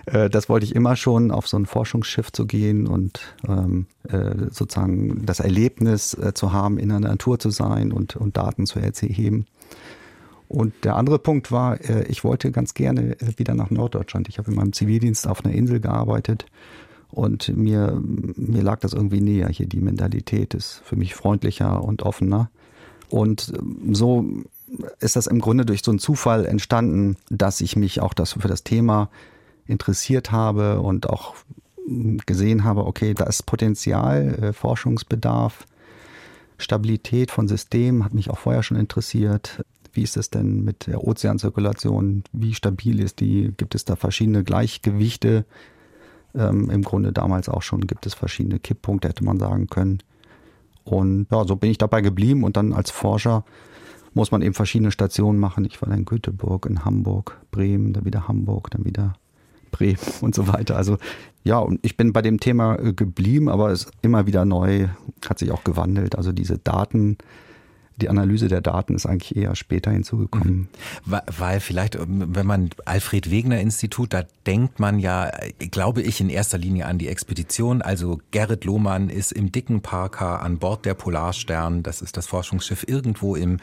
Äh, das wollte ich immer schon, auf so ein Forschungsschiff zu gehen und ähm, äh, sozusagen das Erlebnis äh, zu haben, in der Natur zu sein und, und Daten zu erheben. Und der andere Punkt war, ich wollte ganz gerne wieder nach Norddeutschland. Ich habe in meinem Zivildienst auf einer Insel gearbeitet und mir, mir lag das irgendwie näher hier. Die Mentalität ist für mich freundlicher und offener. Und so ist das im Grunde durch so einen Zufall entstanden, dass ich mich auch das für das Thema interessiert habe und auch gesehen habe, okay, da ist Potenzial, äh, Forschungsbedarf, Stabilität von Systemen hat mich auch vorher schon interessiert. Wie ist es denn mit der Ozeanzirkulation? Wie stabil ist die? Gibt es da verschiedene Gleichgewichte? Ähm, Im Grunde damals auch schon gibt es verschiedene Kipppunkte, hätte man sagen können. Und ja, so bin ich dabei geblieben und dann als Forscher muss man eben verschiedene Stationen machen. Ich war dann in Göteborg, in Hamburg, Bremen, dann wieder Hamburg, dann wieder Bremen und so weiter. Also ja, und ich bin bei dem Thema äh, geblieben, aber es ist immer wieder neu, hat sich auch gewandelt. Also diese Daten, die Analyse der Daten ist eigentlich eher später hinzugekommen.
Mhm. Weil vielleicht, ähm, wenn man Alfred Wegener Institut, da denkt man ja, glaube ich, in erster Linie an die Expedition. Also Gerrit Lohmann ist im dicken Parker an Bord der Polarstern. Das ist das Forschungsschiff irgendwo im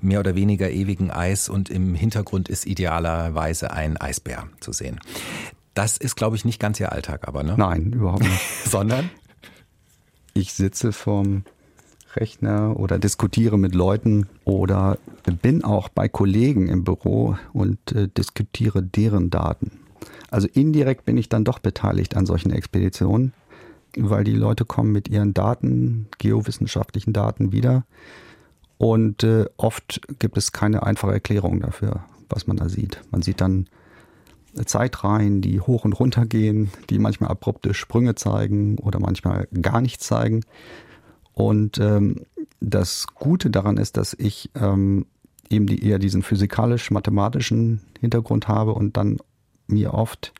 mehr oder weniger ewigen Eis und im Hintergrund ist idealerweise ein Eisbär zu sehen. Das ist, glaube ich, nicht ganz Ihr Alltag, aber ne?
Nein, überhaupt nicht.
Sondern?
Ich sitze vorm Rechner oder diskutiere mit Leuten oder bin auch bei Kollegen im Büro und äh, diskutiere deren Daten. Also indirekt bin ich dann doch beteiligt an solchen Expeditionen, weil die Leute kommen mit ihren Daten, geowissenschaftlichen Daten wieder. Und äh, oft gibt es keine einfache Erklärung dafür, was man da sieht. Man sieht dann Zeitreihen, die hoch und runter gehen, die manchmal abrupte Sprünge zeigen oder manchmal gar nichts zeigen. Und ähm, das Gute daran ist, dass ich ähm, eben die, eher diesen physikalisch-mathematischen Hintergrund habe und dann mir oft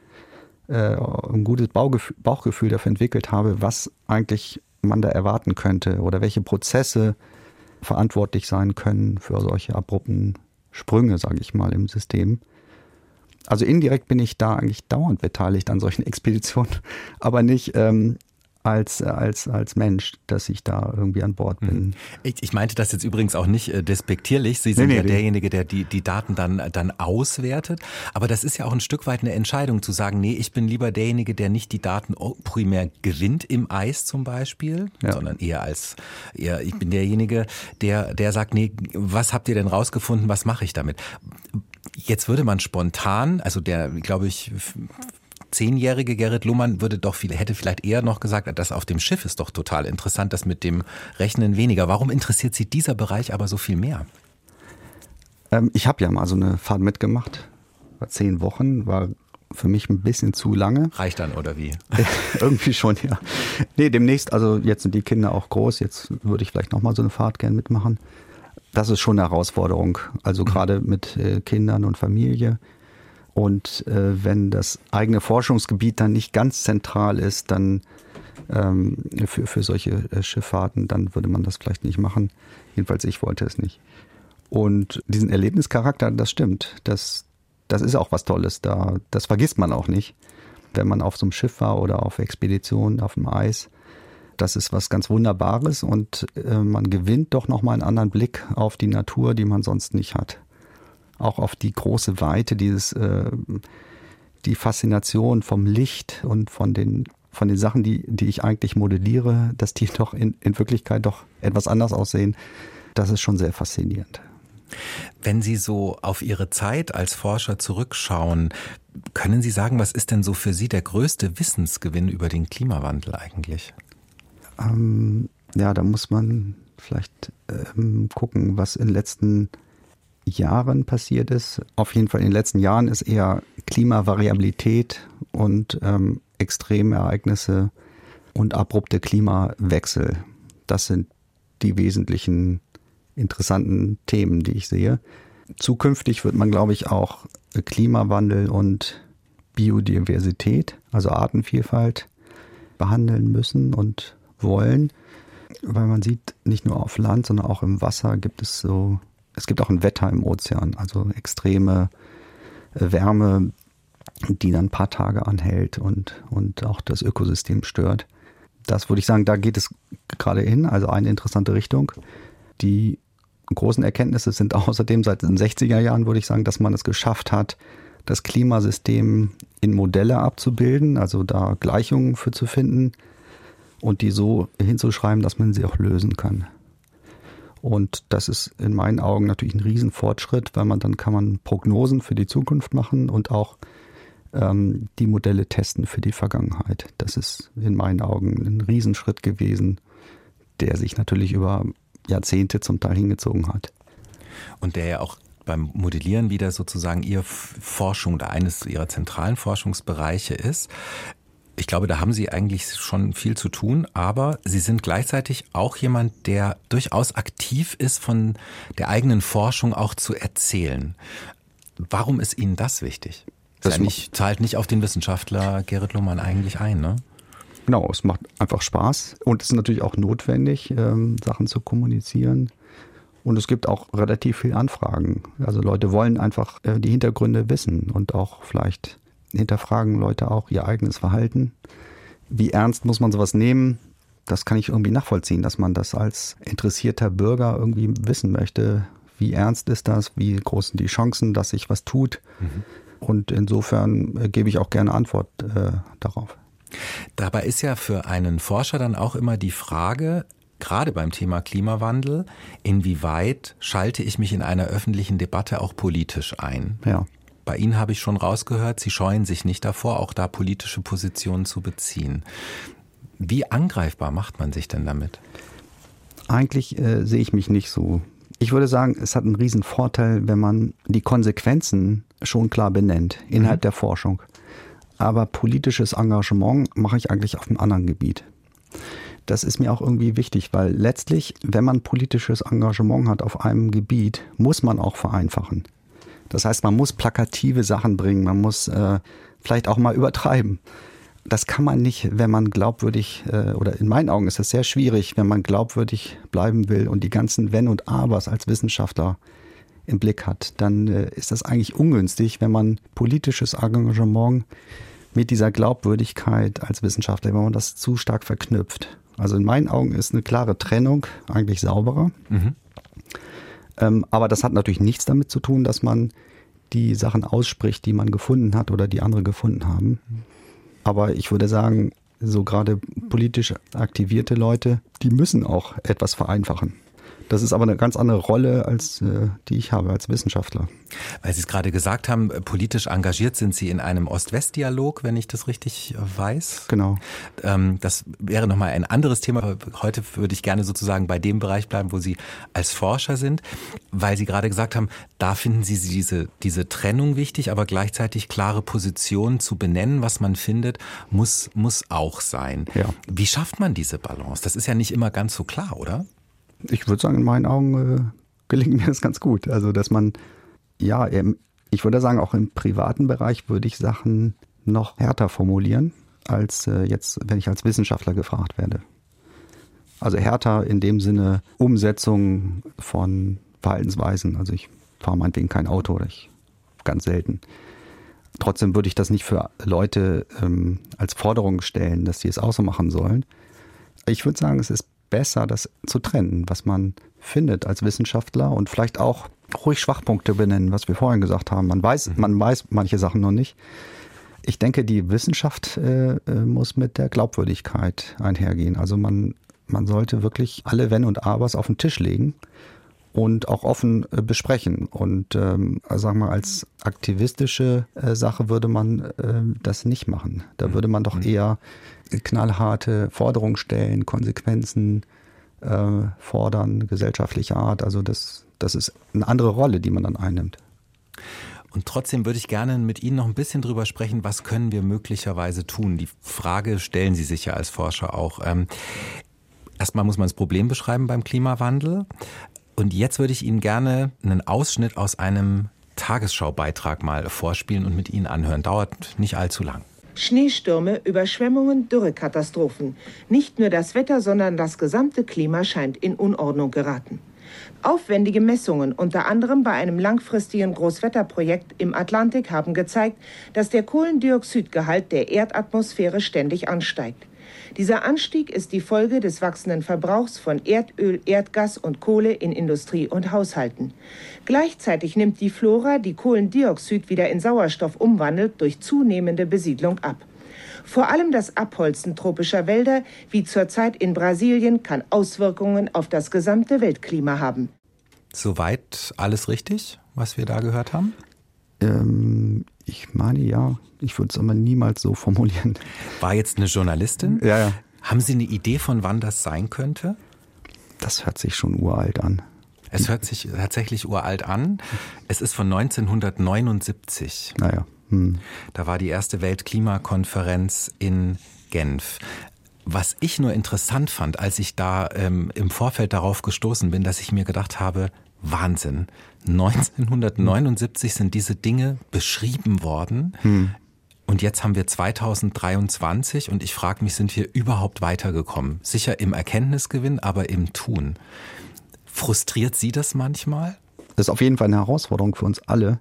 äh, ein gutes Baugefühl, Bauchgefühl dafür entwickelt habe, was eigentlich man da erwarten könnte oder welche Prozesse verantwortlich sein können für solche abrupten Sprünge, sage ich mal, im System. Also indirekt bin ich da eigentlich dauernd beteiligt an solchen Expeditionen, aber nicht ähm, als, als, als Mensch, dass ich da irgendwie an Bord bin. Mhm.
Ich, ich meinte das jetzt übrigens auch nicht äh, despektierlich. Sie sind nee, nee, ja nee. derjenige, der die, die Daten dann, dann auswertet. Aber das ist ja auch ein Stück weit eine Entscheidung zu sagen, nee, ich bin lieber derjenige, der nicht die Daten primär gewinnt im Eis zum Beispiel, ja. sondern eher als, eher, ich bin derjenige, der, der sagt, nee, was habt ihr denn rausgefunden, was mache ich damit? Jetzt würde man spontan, also der, glaube ich, zehnjährige Gerrit Luhmann würde doch viel, hätte vielleicht eher noch gesagt, das auf dem Schiff ist doch total interessant, das mit dem Rechnen weniger. Warum interessiert Sie dieser Bereich aber so viel mehr?
Ähm, ich habe ja mal so eine Fahrt mitgemacht. War zehn Wochen, war für mich ein bisschen zu lange.
Reicht dann oder wie?
Irgendwie schon, ja. Nee, demnächst, also jetzt sind die Kinder auch groß, jetzt würde ich vielleicht nochmal so eine Fahrt gern mitmachen. Das ist schon eine Herausforderung. Also mhm. gerade mit äh, Kindern und Familie. Und äh, wenn das eigene Forschungsgebiet dann nicht ganz zentral ist, dann ähm, für, für solche äh, Schifffahrten, dann würde man das vielleicht nicht machen. Jedenfalls ich wollte es nicht. Und diesen Erlebnischarakter, das stimmt. Das, das ist auch was Tolles. Da, das vergisst man auch nicht, wenn man auf so einem Schiff war oder auf Expeditionen auf dem Eis. Das ist was ganz Wunderbares und äh, man gewinnt doch nochmal einen anderen Blick auf die Natur, die man sonst nicht hat auch auf die große Weite, dieses, äh, die Faszination vom Licht und von den, von den Sachen, die, die ich eigentlich modelliere, dass die doch in, in Wirklichkeit doch etwas anders aussehen, das ist schon sehr faszinierend.
Wenn Sie so auf Ihre Zeit als Forscher zurückschauen, können Sie sagen, was ist denn so für Sie der größte Wissensgewinn über den Klimawandel eigentlich?
Ähm, ja, da muss man vielleicht ähm, gucken, was in den letzten Jahren passiert ist. Auf jeden Fall in den letzten Jahren ist eher Klimavariabilität und ähm, Extremereignisse und abrupte Klimawechsel. Das sind die wesentlichen interessanten Themen, die ich sehe. Zukünftig wird man, glaube ich, auch Klimawandel und Biodiversität, also Artenvielfalt, behandeln müssen und wollen, weil man sieht, nicht nur auf Land, sondern auch im Wasser gibt es so, es gibt auch ein Wetter im Ozean, also extreme Wärme, die dann ein paar Tage anhält und, und auch das Ökosystem stört. Das würde ich sagen, da geht es gerade hin, also eine interessante Richtung. Die großen Erkenntnisse sind außerdem seit den 60er Jahren, würde ich sagen, dass man es geschafft hat, das Klimasystem in Modelle abzubilden, also da Gleichungen für zu finden und die so hinzuschreiben, dass man sie auch lösen kann. Und das ist in meinen Augen natürlich ein Riesenfortschritt, weil man dann kann man Prognosen für die Zukunft machen und auch ähm, die Modelle testen für die Vergangenheit. Das ist in meinen Augen ein Riesenschritt gewesen, der sich natürlich über Jahrzehnte zum Teil hingezogen hat.
Und der ja auch beim Modellieren wieder sozusagen Ihr Forschung oder eines Ihrer zentralen Forschungsbereiche ist. Ich glaube, da haben Sie eigentlich schon viel zu tun, aber Sie sind gleichzeitig auch jemand, der durchaus aktiv ist, von der eigenen Forschung auch zu erzählen. Warum ist Ihnen das wichtig? Das ja nicht, zahlt nicht auf den Wissenschaftler Gerrit Lohmann eigentlich ein, ne?
Genau, es macht einfach Spaß und es ist natürlich auch notwendig, ähm, Sachen zu kommunizieren. Und es gibt auch relativ viele Anfragen. Also Leute wollen einfach äh, die Hintergründe wissen und auch vielleicht hinterfragen Leute auch ihr eigenes Verhalten. Wie ernst muss man sowas nehmen? Das kann ich irgendwie nachvollziehen, dass man das als interessierter Bürger irgendwie wissen möchte. Wie ernst ist das? Wie groß sind die Chancen, dass sich was tut? Mhm. Und insofern äh, gebe ich auch gerne Antwort äh, darauf.
Dabei ist ja für einen Forscher dann auch immer die Frage, gerade beim Thema Klimawandel, inwieweit schalte ich mich in einer öffentlichen Debatte auch politisch ein?
Ja.
Bei Ihnen habe ich schon rausgehört, Sie scheuen sich nicht davor, auch da politische Positionen zu beziehen. Wie angreifbar macht man sich denn damit?
Eigentlich äh, sehe ich mich nicht so. Ich würde sagen, es hat einen riesen Vorteil, wenn man die Konsequenzen schon klar benennt innerhalb mhm. der Forschung aber politisches Engagement mache ich eigentlich auf einem anderen Gebiet. Das ist mir auch irgendwie wichtig, weil letztlich, wenn man politisches Engagement hat auf einem Gebiet, muss man auch vereinfachen. Das heißt, man muss plakative Sachen bringen, man muss äh, vielleicht auch mal übertreiben. Das kann man nicht, wenn man glaubwürdig, äh, oder in meinen Augen ist das sehr schwierig, wenn man glaubwürdig bleiben will und die ganzen Wenn und Abers als Wissenschaftler im Blick hat. Dann äh, ist das eigentlich ungünstig, wenn man politisches Engagement mit dieser Glaubwürdigkeit als Wissenschaftler, wenn man das zu stark verknüpft. Also in meinen Augen ist eine klare Trennung eigentlich sauberer. Mhm. Ähm, aber das hat natürlich nichts damit zu tun, dass man die Sachen ausspricht, die man gefunden hat oder die andere gefunden haben. Aber ich würde sagen, so gerade politisch aktivierte Leute, die müssen auch etwas vereinfachen. Das ist aber eine ganz andere Rolle, als äh, die ich habe als Wissenschaftler.
Weil Sie es gerade gesagt haben, äh, politisch engagiert sind Sie in einem Ost-West-Dialog, wenn ich das richtig äh, weiß.
Genau.
Ähm, das wäre nochmal ein anderes Thema. Heute würde ich gerne sozusagen bei dem Bereich bleiben, wo Sie als Forscher sind, weil Sie gerade gesagt haben, da finden Sie diese, diese Trennung wichtig, aber gleichzeitig klare Positionen zu benennen, was man findet, muss, muss auch sein.
Ja.
Wie schafft man diese Balance? Das ist ja nicht immer ganz so klar, oder?
Ich würde sagen, in meinen Augen äh, gelingt mir das ganz gut. Also, dass man, ja, ich würde sagen, auch im privaten Bereich würde ich Sachen noch härter formulieren, als äh, jetzt, wenn ich als Wissenschaftler gefragt werde. Also härter in dem Sinne Umsetzung von Verhaltensweisen. Also ich fahre meinetwegen kein Auto oder ich ganz selten. Trotzdem würde ich das nicht für Leute ähm, als Forderung stellen, dass sie es auch so machen sollen. Ich würde sagen, es ist besser, das zu trennen, was man findet als Wissenschaftler und vielleicht auch ruhig Schwachpunkte benennen, was wir vorhin gesagt haben. Man weiß, mhm. man weiß manche Sachen noch nicht. Ich denke, die Wissenschaft äh, äh, muss mit der Glaubwürdigkeit einhergehen. Also man, man sollte wirklich alle Wenn und Abers auf den Tisch legen und auch offen äh, besprechen. Und ähm, sagen wir, als aktivistische äh, Sache würde man äh, das nicht machen. Da mhm. würde man doch mhm. eher knallharte Forderungen stellen, Konsequenzen äh, fordern, gesellschaftlicher Art. Also das, das ist eine andere Rolle, die man dann einnimmt.
Und trotzdem würde ich gerne mit Ihnen noch ein bisschen drüber sprechen, was können wir möglicherweise tun? Die Frage stellen Sie sich ja als Forscher auch. Ähm, erstmal muss man das Problem beschreiben beim Klimawandel. Und jetzt würde ich Ihnen gerne einen Ausschnitt aus einem Tagesschaubeitrag mal vorspielen und mit Ihnen anhören. Dauert nicht allzu lang.
Schneestürme, Überschwemmungen, Dürrekatastrophen. Nicht nur das Wetter, sondern das gesamte Klima scheint in Unordnung geraten. Aufwendige Messungen, unter anderem bei einem langfristigen Großwetterprojekt im Atlantik, haben gezeigt, dass der Kohlendioxidgehalt der Erdatmosphäre ständig ansteigt. Dieser Anstieg ist die Folge des wachsenden Verbrauchs von Erdöl, Erdgas und Kohle in Industrie und Haushalten. Gleichzeitig nimmt die Flora, die Kohlendioxid wieder in Sauerstoff umwandelt, durch zunehmende Besiedlung ab. Vor allem das Abholzen tropischer Wälder, wie zurzeit in Brasilien, kann Auswirkungen auf das gesamte Weltklima haben.
Soweit alles richtig, was wir da gehört haben?
Ähm, ich meine ja. Ich würde es aber niemals so formulieren.
War jetzt eine Journalistin?
Ja, ja.
Haben Sie eine Idee von wann das sein könnte?
Das hört sich schon uralt an.
Es hört sich tatsächlich uralt an. Es ist von 1979.
Naja. Hm.
Da war die erste Weltklimakonferenz in Genf. Was ich nur interessant fand, als ich da ähm, im Vorfeld darauf gestoßen bin, dass ich mir gedacht habe, Wahnsinn. 1979 sind diese Dinge beschrieben worden. Hm. Und jetzt haben wir 2023 und ich frage mich, sind wir überhaupt weitergekommen? Sicher im Erkenntnisgewinn, aber im Tun. Frustriert Sie das manchmal?
Das ist auf jeden Fall eine Herausforderung für uns alle.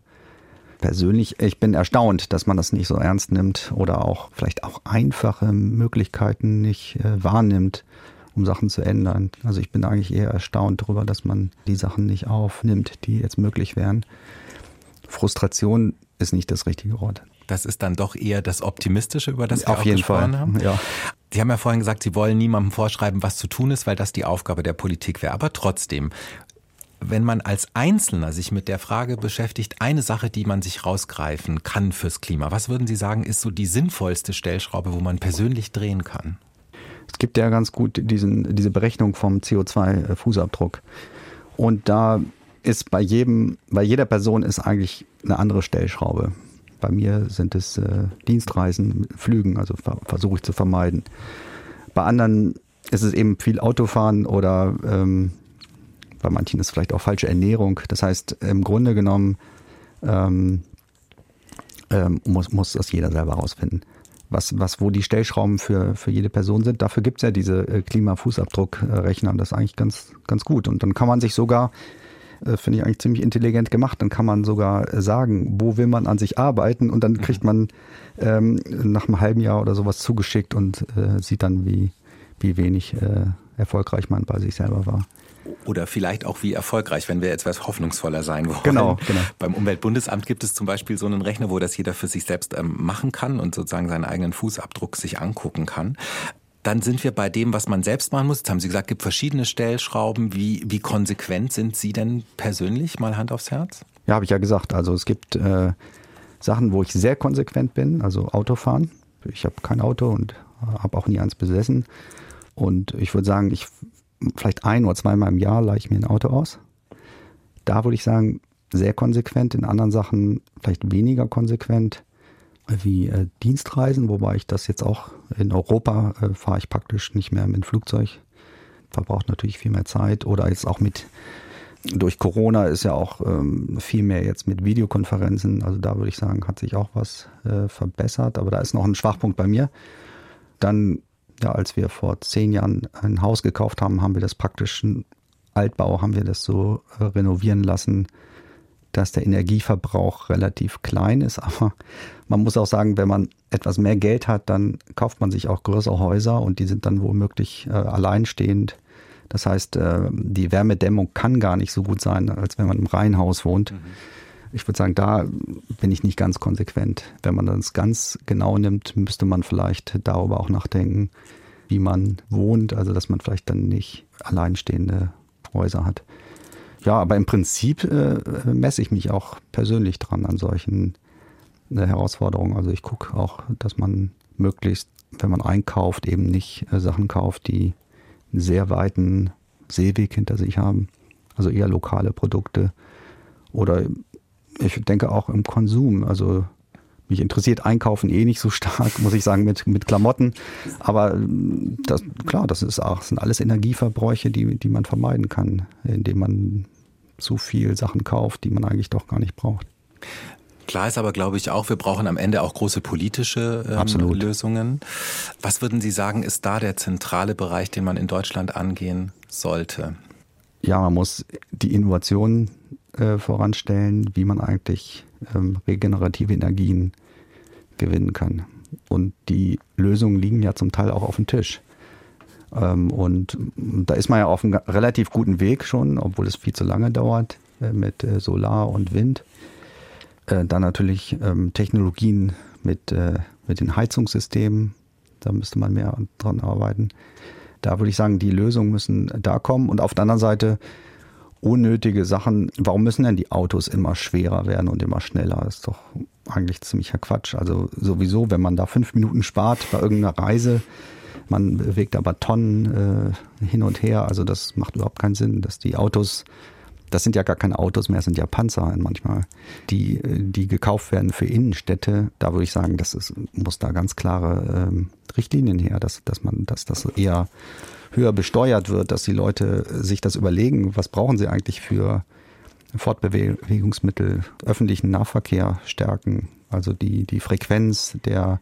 Persönlich, ich bin erstaunt, dass man das nicht so ernst nimmt oder auch vielleicht auch einfache Möglichkeiten nicht äh, wahrnimmt, um Sachen zu ändern. Also ich bin eigentlich eher erstaunt darüber, dass man die Sachen nicht aufnimmt, die jetzt möglich wären. Frustration ist nicht das richtige Wort.
Das ist dann doch eher das Optimistische, über das wir
Auf jeden
gesprochen
Fall.
haben.
Ja.
Sie haben ja vorhin gesagt, Sie wollen niemandem vorschreiben, was zu tun ist, weil das die Aufgabe der Politik wäre. Aber trotzdem, wenn man als Einzelner sich mit der Frage beschäftigt, eine Sache, die man sich rausgreifen kann fürs Klima, was würden Sie sagen, ist so die sinnvollste Stellschraube, wo man persönlich drehen kann?
Es gibt ja ganz gut diesen, diese Berechnung vom CO2-Fußabdruck. Und da ist bei jedem, bei jeder Person ist eigentlich eine andere Stellschraube. Bei mir sind es äh, Dienstreisen, Flügen, also ver versuche ich zu vermeiden. Bei anderen ist es eben viel Autofahren oder ähm, bei manchen ist es vielleicht auch falsche Ernährung. Das heißt, im Grunde genommen ähm, ähm, muss, muss das jeder selber rausfinden. Was, was, wo die Stellschrauben für, für jede Person sind. Dafür gibt's ja diese äh, Klimafußabdruckrechner. Das ist eigentlich ganz, ganz gut. Und dann kann man sich sogar äh, finde ich eigentlich ziemlich intelligent gemacht. Dann kann man sogar äh, sagen, wo will man an sich arbeiten und dann mhm. kriegt man ähm, nach einem halben Jahr oder sowas zugeschickt und äh, sieht dann, wie, wie wenig äh, erfolgreich man bei sich selber war.
Oder vielleicht auch wie erfolgreich, wenn wir etwas hoffnungsvoller sein wollen.
Genau, genau.
Beim Umweltbundesamt gibt es zum Beispiel so einen Rechner, wo das jeder für sich selbst ähm, machen kann und sozusagen seinen eigenen Fußabdruck sich angucken kann. Dann sind wir bei dem, was man selbst machen muss. Jetzt haben Sie gesagt, es gibt verschiedene Stellschrauben. Wie, wie konsequent sind Sie denn persönlich? Mal Hand aufs Herz.
Ja, habe ich ja gesagt. Also es gibt äh, Sachen, wo ich sehr konsequent bin, also Autofahren. Ich habe kein Auto und habe auch nie eins besessen. Und ich würde sagen, ich vielleicht ein oder zweimal im Jahr leihe ich mir ein Auto aus. Da würde ich sagen, sehr konsequent. In anderen Sachen vielleicht weniger konsequent wie äh, Dienstreisen, wobei ich das jetzt auch in Europa äh, fahre ich praktisch nicht mehr mit dem Flugzeug. Verbraucht natürlich viel mehr Zeit oder jetzt auch mit durch Corona ist ja auch ähm, viel mehr jetzt mit Videokonferenzen. Also da würde ich sagen, hat sich auch was äh, verbessert, aber da ist noch ein Schwachpunkt bei mir. Dann, ja, als wir vor zehn Jahren ein Haus gekauft haben, haben wir das praktisch ein Altbau, haben wir das so äh, renovieren lassen, dass der Energieverbrauch relativ klein ist. Aber man muss auch sagen, wenn man etwas mehr Geld hat, dann kauft man sich auch größere Häuser und die sind dann womöglich äh, alleinstehend. Das heißt, äh, die Wärmedämmung kann gar nicht so gut sein, als wenn man im Reihenhaus wohnt. Mhm. Ich würde sagen, da bin ich nicht ganz konsequent. Wenn man das ganz genau nimmt, müsste man vielleicht darüber auch nachdenken, wie man wohnt, also dass man vielleicht dann nicht alleinstehende Häuser hat. Ja, aber im Prinzip äh, messe ich mich auch persönlich dran an solchen äh, Herausforderungen. Also ich gucke auch, dass man möglichst, wenn man einkauft, eben nicht äh, Sachen kauft, die einen sehr weiten Seeweg hinter sich haben. Also eher lokale Produkte. Oder Ich denke auch im Konsum. Also mich interessiert Einkaufen eh nicht so stark, muss ich sagen, mit, mit Klamotten. Aber ähm, das, klar, das ist auch, sind alles Energieverbräuche, die, die man vermeiden kann, indem man so viel Sachen kauft, die man eigentlich doch gar nicht braucht.
Klar ist aber, glaube ich, auch, wir brauchen am Ende auch große politische ähm, Lösungen. Was würden Sie sagen, ist da der zentrale Bereich, den man in Deutschland angehen sollte?
Ja, man muss die Innovation äh, voranstellen, wie man eigentlich ähm, regenerative Energien gewinnen kann. Und die Lösungen liegen ja zum Teil auch auf dem Tisch. Ähm, und da ist man ja auf einem relativ guten Weg schon, obwohl es viel zu lange dauert äh, mit äh, Solar und Wind. Äh, dann natürlich ähm, Technologien mit, äh, mit den Heizungssystemen. Da müsste man mehr dran arbeiten. Da würde ich sagen, die Lösungen müssen da kommen. Und auf der anderen Seite unnötige Sachen. Warum müssen denn die Autos immer schwerer werden und immer schneller? Das ist doch eigentlich ziemlicher Quatsch. Also sowieso, wenn man da fünf Minuten spart bei irgendeiner Reise, man bewegt aber Tonnen äh, hin und her. Also das macht überhaupt keinen Sinn, dass die Autos, das sind ja gar keine Autos mehr, sind ja Panzer manchmal, die, die gekauft werden für Innenstädte. Da würde ich sagen, das ist, muss da ganz klare ähm, Richtlinien her, dass, dass man, dass das eher höher besteuert wird, dass die Leute sich das überlegen, was brauchen sie eigentlich für Fortbewegungsmittel, öffentlichen Nahverkehr stärken, also die, die Frequenz der,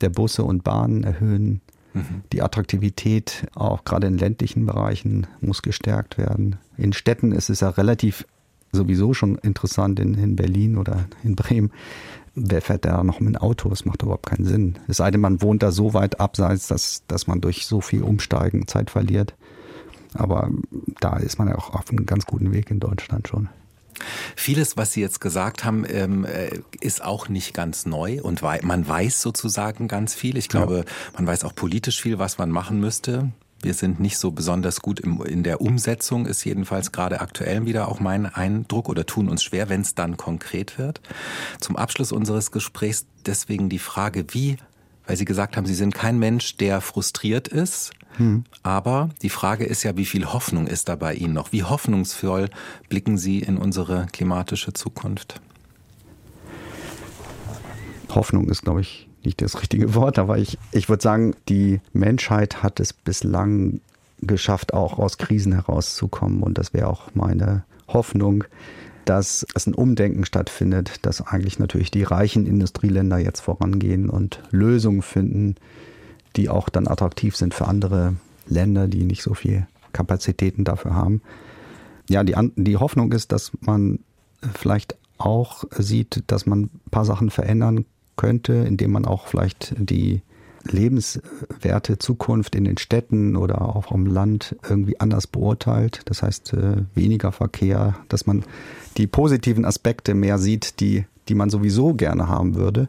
der Busse und Bahnen erhöhen. Mhm. Die Attraktivität auch gerade in ländlichen Bereichen muss gestärkt werden. In Städten ist es ja relativ sowieso schon interessant in, in Berlin oder in Bremen, wer fährt da noch mit dem Auto? Das macht überhaupt keinen Sinn. Es sei denn, man wohnt da so weit abseits, dass, dass man durch so viel Umsteigen Zeit verliert. Aber da ist man ja auch auf einem ganz guten Weg in Deutschland schon.
Vieles, was Sie jetzt gesagt haben, ähm, äh, ist auch nicht ganz neu und man weiß sozusagen ganz viel. Ich glaube, ja. man weiß auch politisch viel, was man machen müsste. Wir sind nicht so besonders gut im, in der Umsetzung, ist jedenfalls gerade aktuell wieder auch mein Eindruck oder tun uns schwer, wenn es dann konkret wird. Zum Abschluss unseres Gesprächs deswegen die Frage, wie, weil Sie gesagt haben, Sie sind kein Mensch, der frustriert ist, hm. aber die Frage ist ja, wie viel Hoffnung ist da bei Ihnen noch? Wie hoffnungsvoll blicken Sie in unsere klimatische Zukunft?
Hoffnung ist, glaube ich, nicht das richtige Wort, aber ich, ich würde sagen, die Menschheit hat es bislang geschafft, auch aus Krisen herauszukommen. Und das wäre auch meine Hoffnung, dass es ein Umdenken stattfindet, dass eigentlich natürlich die reichen Industrieländer jetzt vorangehen und Lösungen finden, die auch dann attraktiv sind für andere Länder, die nicht so viel Kapazitäten dafür haben. Ja, die, die Hoffnung ist, dass man vielleicht auch sieht, dass man ein paar Sachen verändern könnte, indem man auch vielleicht die lebenswerte Zukunft in den Städten oder auch am Land irgendwie anders beurteilt. Das heißt, äh, weniger Verkehr, dass man die positiven Aspekte mehr sieht, die, die man sowieso gerne haben würde.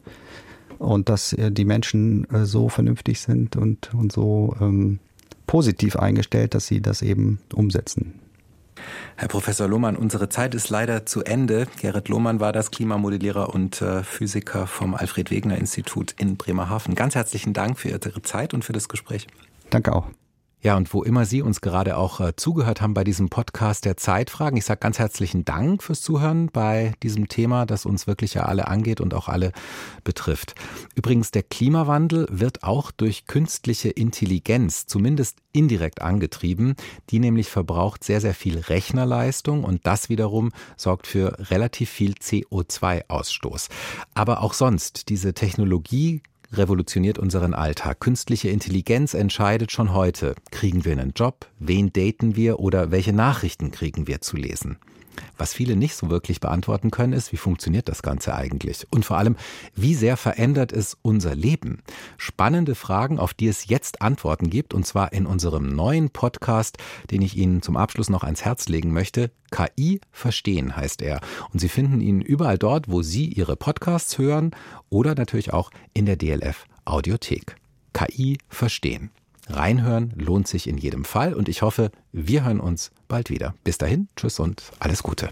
Und dass äh, die Menschen äh, so vernünftig sind und, und so ähm, positiv eingestellt, dass sie das eben umsetzen.
Herr Professor Lohmann, unsere Zeit ist leider zu Ende. Gerrit Lohmann war das Klimamodellierer und äh, Physiker vom Alfred Wegener Institut in Bremerhaven. Ganz herzlichen Dank für Ihre Zeit und für das Gespräch.
Danke auch.
Ja, und wo immer Sie uns gerade auch äh, zugehört haben bei diesem Podcast der Zeitfragen, ich sage ganz herzlichen Dank fürs Zuhören bei diesem Thema, das uns wirklich ja alle angeht und auch alle betrifft. Übrigens, der Klimawandel wird auch durch künstliche Intelligenz zumindest indirekt angetrieben. Die nämlich verbraucht sehr, sehr viel Rechnerleistung und das wiederum sorgt für relativ viel CO2-Ausstoß. Aber auch sonst, diese Technologie revolutioniert unseren Alltag. Künstliche Intelligenz entscheidet schon heute, kriegen wir einen Job, wen daten wir oder welche Nachrichten kriegen wir zu lesen. Was viele nicht so wirklich beantworten können, ist, wie funktioniert das Ganze eigentlich? Und vor allem, wie sehr verändert es unser Leben? Spannende Fragen, auf die es jetzt Antworten gibt, und zwar in unserem neuen Podcast, den ich Ihnen zum Abschluss noch ans Herz legen möchte. KI verstehen heißt er. Und Sie finden ihn überall dort, wo Sie Ihre Podcasts hören oder natürlich auch in der DLF Audiothek. KI verstehen. Reinhören lohnt sich in jedem Fall und ich hoffe, wir hören uns bald wieder. Bis dahin, tschüss und alles Gute.